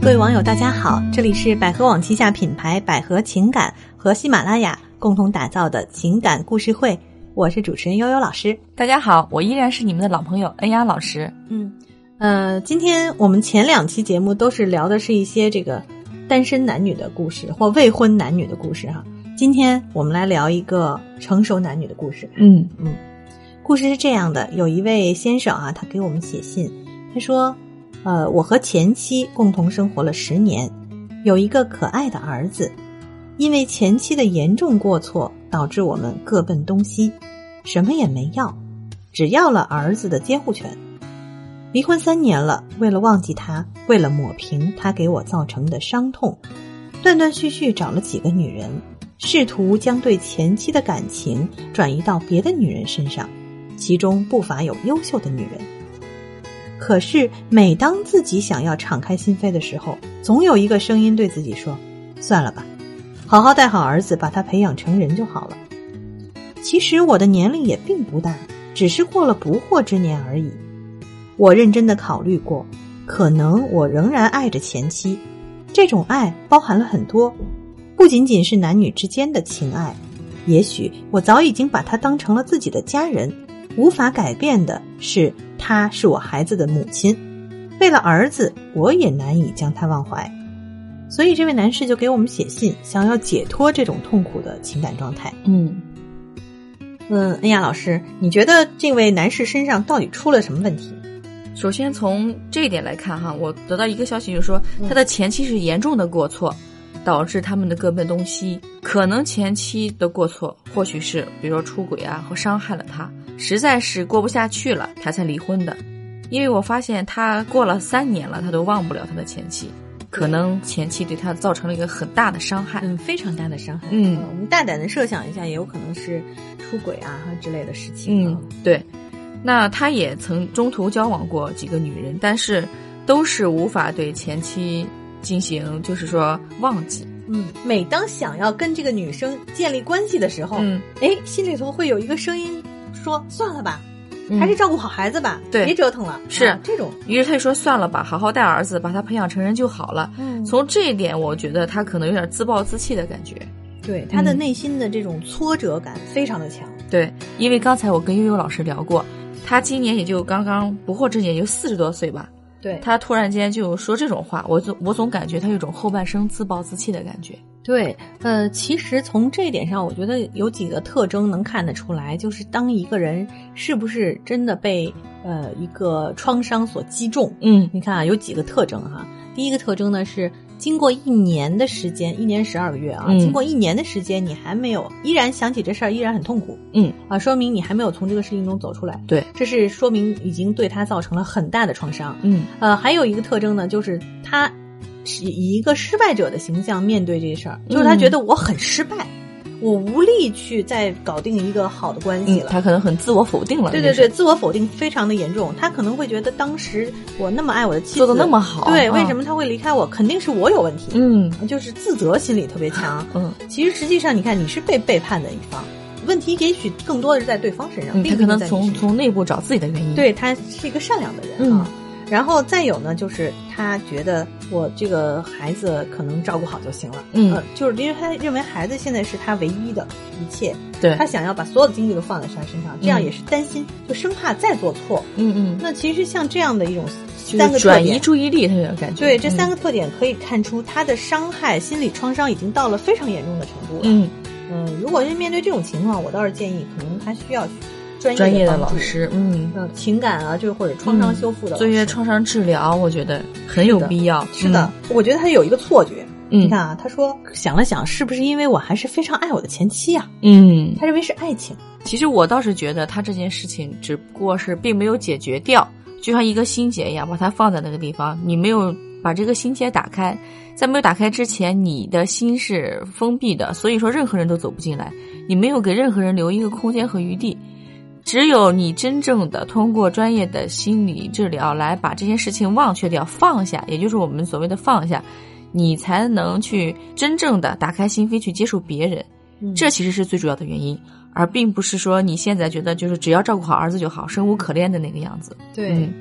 各位网友，大家好，这里是百合网旗下品牌百合情感和喜马拉雅共同打造的情感故事会，我是主持人悠悠老师。大家好，我依然是你们的老朋友恩雅老师。嗯，呃，今天我们前两期节目都是聊的是一些这个单身男女的故事或未婚男女的故事哈。今天我们来聊一个成熟男女的故事。嗯嗯，故事是这样的：有一位先生啊，他给我们写信，他说。呃，我和前妻共同生活了十年，有一个可爱的儿子。因为前妻的严重过错，导致我们各奔东西，什么也没要，只要了儿子的监护权。离婚三年了，为了忘记他，为了抹平他给我造成的伤痛，断断续续找了几个女人，试图将对前妻的感情转移到别的女人身上，其中不乏有优秀的女人。可是，每当自己想要敞开心扉的时候，总有一个声音对自己说：“算了吧，好好带好儿子，把他培养成人就好了。”其实我的年龄也并不大，只是过了不惑之年而已。我认真的考虑过，可能我仍然爱着前妻，这种爱包含了很多，不仅仅是男女之间的情爱，也许我早已经把她当成了自己的家人。无法改变的是。她是我孩子的母亲，为了儿子，我也难以将她忘怀，所以这位男士就给我们写信，想要解脱这种痛苦的情感状态。嗯，嗯，恩雅老师，你觉得这位男士身上到底出了什么问题？首先从这一点来看，哈，我得到一个消息，就是说他的前妻是严重的过错，导致他们的各奔东西。可能前妻的过错，或许是比如说出轨啊，或伤害了他。实在是过不下去了，他才离婚的。因为我发现他过了三年了，他都忘不了他的前妻，可能前妻对他造成了一个很大的伤害，嗯，非常大的伤害。嗯，我们大胆的设想一下，也有可能是出轨啊之类的事情。嗯，对。那他也曾中途交往过几个女人，但是都是无法对前妻进行，就是说忘记。嗯，每当想要跟这个女生建立关系的时候，嗯，哎，心里头会有一个声音说：“算了吧，还是照顾好孩子吧，对，别折腾了。”是这种。于是他就说：“算了吧，好好带儿子，把他培养成人就好了。”嗯，从这一点，我觉得他可能有点自暴自弃的感觉。对，他的内心的这种挫折感非常的强。对，因为刚才我跟悠悠老师聊过，他今年也就刚刚不惑之年，也就四十多岁吧。对他突然间就说这种话，我总我总感觉他有种后半生自暴自弃的感觉。对，呃，其实从这一点上，我觉得有几个特征能看得出来，就是当一个人是不是真的被呃一个创伤所击中。嗯，你看啊，有几个特征哈。第一个特征呢是。经过一年的时间，一年十二个月啊，经过一年的时间，你还没有依然想起这事儿，依然很痛苦，嗯啊，说明你还没有从这个事情中走出来。对，这是说明已经对他造成了很大的创伤。嗯，呃，还有一个特征呢，就是他是以一个失败者的形象面对这事儿，就是他觉得我很失败。我无力去再搞定一个好的关系了，他可能很自我否定了。对对对，自我否定非常的严重。他可能会觉得当时我那么爱我的妻子，做的那么好，对，为什么他会离开我？肯定是我有问题。嗯，就是自责心理特别强。嗯，其实实际上你看，你是被背叛的一方，问题也许更多的是在对方身上。他可能从从内部找自己的原因。对他是一个善良的人啊。然后再有呢，就是他觉得我这个孩子可能照顾好就行了，嗯，就是因为他认为孩子现在是他唯一的一切，对他想要把所有的精力都放在他身上，这样也是担心，就生怕再做错，嗯嗯。那其实像这样的一种三个转移注意力，他有感觉。对，这三个特点可以看出他的伤害、心理创伤已经到了非常严重的程度了。嗯嗯，如果是面对这种情况，我倒是建议，可能他需要。专业的老师，嗯，情感啊，就或者创伤修复的，做一些创伤治疗，我觉得很有必要。是的，我觉得他有一个错觉，嗯，你看啊，他说想了想，是不是因为我还是非常爱我的前妻啊？嗯，他认为是爱情。其实我倒是觉得他这件事情只不过是并没有解决掉，就像一个心结一样，把它放在那个地方，你没有把这个心结打开，在没有打开之前，你的心是封闭的，所以说任何人都走不进来，你没有给任何人留一个空间和余地。只有你真正的通过专业的心理治疗来把这件事情忘却掉、放下，也就是我们所谓的放下，你才能去真正的打开心扉去接受别人。这其实是最主要的原因。而并不是说你现在觉得就是只要照顾好儿子就好，生无可恋的那个样子。对，嗯，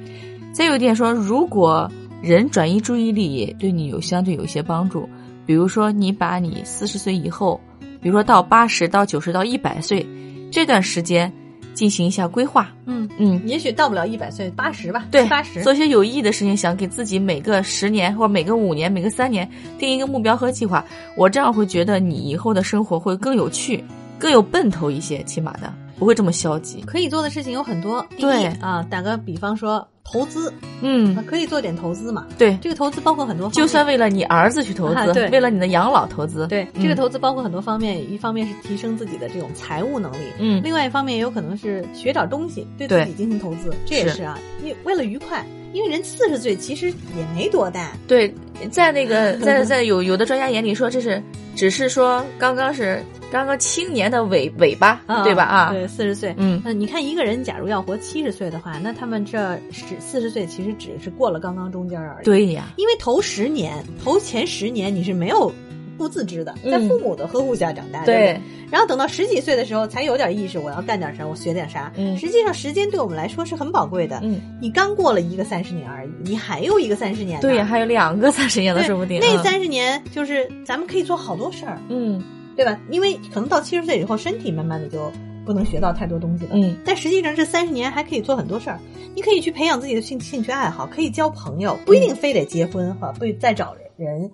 再有一点说，如果人转移注意力也对你有相对有一些帮助，比如说你把你四十岁以后，比如说到八十到九十到一百岁这段时间进行一下规划，嗯，嗯，也许到不了一百岁，八十吧，对，八十，做一些有意义的事情，想给自己每个十年或者每个五年、每个三年定一个目标和计划，我这样会觉得你以后的生活会更有趣、更有奔头一些，起码的。不会这么消极。可以做的事情有很多。对。啊，打个比方说投资，嗯，可以做点投资嘛。对，这个投资包括很多方面，就算为了你儿子去投资，啊对。为了你的养老投资，对嗯。这个投资包括很多方面，一方面是提升自己的这种财务能力，嗯。另外一方面也有可能是学点东西，对对。自己进行投资，这也是。是啊，因为了愉快。因为人四十岁其实也没多大，对，在那个在在有有的专家眼里说，这是只是说刚刚是刚刚青年的尾尾巴，对吧？啊，对，四十岁。嗯，那你看一个人假如要活七十岁的话，那他们这十四十岁其实只是过了刚刚中间而已。，对呀，因为头十年，头前十年你是没有不自知的，在嗯父母的呵护下长大，对？然后等到十几岁的时候才有点意识，我要干点啥，我学点啥。嗯实际上时间对我们来说是很宝贵的。嗯，你刚过了一个三十年而已，你还有一个三十年。对，还有两个三十年的说不定。嗯那三十年就是咱们可以做好多事儿，嗯对吧？因为可能到七十岁以后，身体慢慢的就不能学到太多东西了。嗯，但实际上这三十年还可以做很多事儿，你可以去培养自己的兴兴趣爱好，可以交朋友，不一定非得结婚哈，不再找人，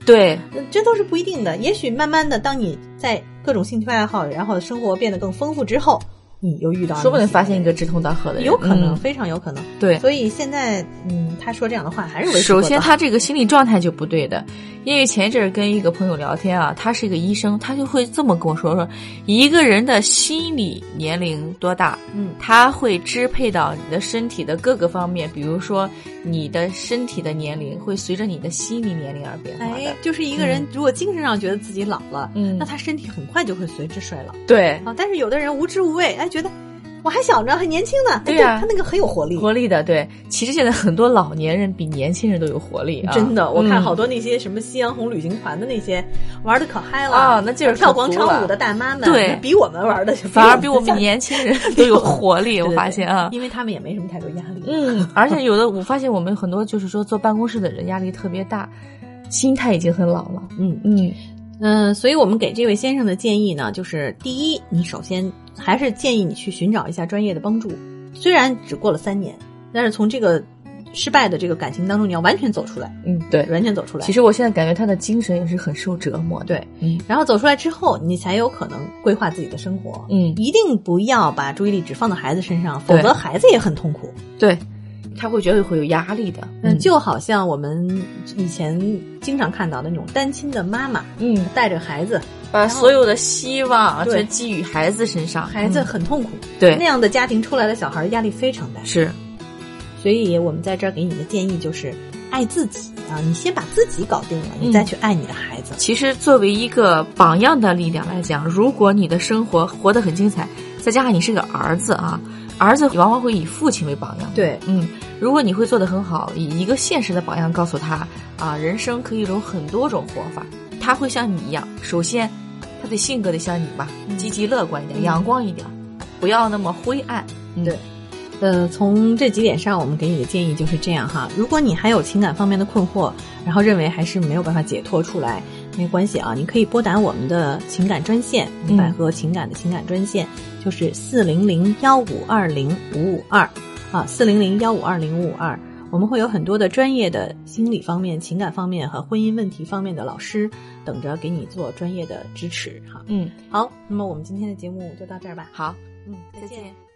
对，这都是不一定的。也许慢慢的，当你在各种兴趣爱好，然后生活变得更丰富之后，你又遇到说不定发现一个志同道合的人，有可能，嗯非常有可能。对。所以现在，嗯，他说这样的话还是为首先，他这个心理状态就不对的，因为前一阵儿跟一个朋友聊天啊，他是一个医生，他就会这么跟我说说，一个人的心理年龄多大，嗯。他会支配到你的身体的各个方面，比如说你的身体的年龄会随着你的心理年龄而变化的。哎。，就是一个人如果精神上觉得自己老了，嗯。那他身体很快就会随之衰老。对，啊。但是有的人无知无畏，哎，觉得我还小着，还年轻呢，哎对呀他那个很有活力。活力的，对。其实现在很多老年人比年轻人都有活力啊，真的，我看嗯好多那些什么夕阳红旅行团的那些玩的可嗨了啊那劲儿跳广场舞的大妈们，对比我们玩的反而比我们年年轻人都有活力，我发现啊。因为他们也没什么太多压力。嗯，而且有的我发现我们很多就是说坐办公室的人压力特别大，心态已经很老了。嗯嗯嗯，所以我们给这位先生的建议呢，就是第一，你首先还是建议你去寻找一下专业的帮助。虽然只过了三年，但是从这个失败的这个感情当中，你要完全走出来，嗯，对。完全走出来。其实我现在感觉他的精神也是很受折磨的。对，嗯然后走出来之后，你才有可能规划自己的生活。嗯，一定不要把注意力只放在孩子身上，否则孩子也很痛苦。对，他会觉得会有压力的。嗯，就好像我们以前经常看到的那种单亲的妈妈嗯，带着孩子，把所有的希望对全寄予孩子身上，孩子嗯很痛苦。对那样的家庭出来的小孩压力非常大。是所以我们在这儿给你的建议就是，爱自己啊，你先把自己搞定了，你嗯再去爱你的孩子。其实作为一个榜样的力量来讲，如果你的生活活得很精彩，再加上你是个儿子啊，儿子往往会以父亲为榜样。对，嗯，如果你会做得很好，以一个现实的榜样告诉他啊，人生可以有很多种活法，他会像你一样。首先，他的性格得像你吧，嗯积极乐观一点，嗯阳光一点，不要那么灰暗。嗯对呃，从这几点上，我们给你的建议就是这样哈。如果你还有情感方面的困惑，然后认为还是没有办法解脱出来，没关系啊，你可以拨打我们的情感专线，嗯百合情感的情感专线，就是四零零幺五二零五五二啊，四零零幺五二零五五二。我们会有很多的专业的心理方面、情感方面和婚姻问题方面的老师等着给你做专业的支持哈。嗯，好，那么我们今天的节目就到这儿吧。好，嗯，再见。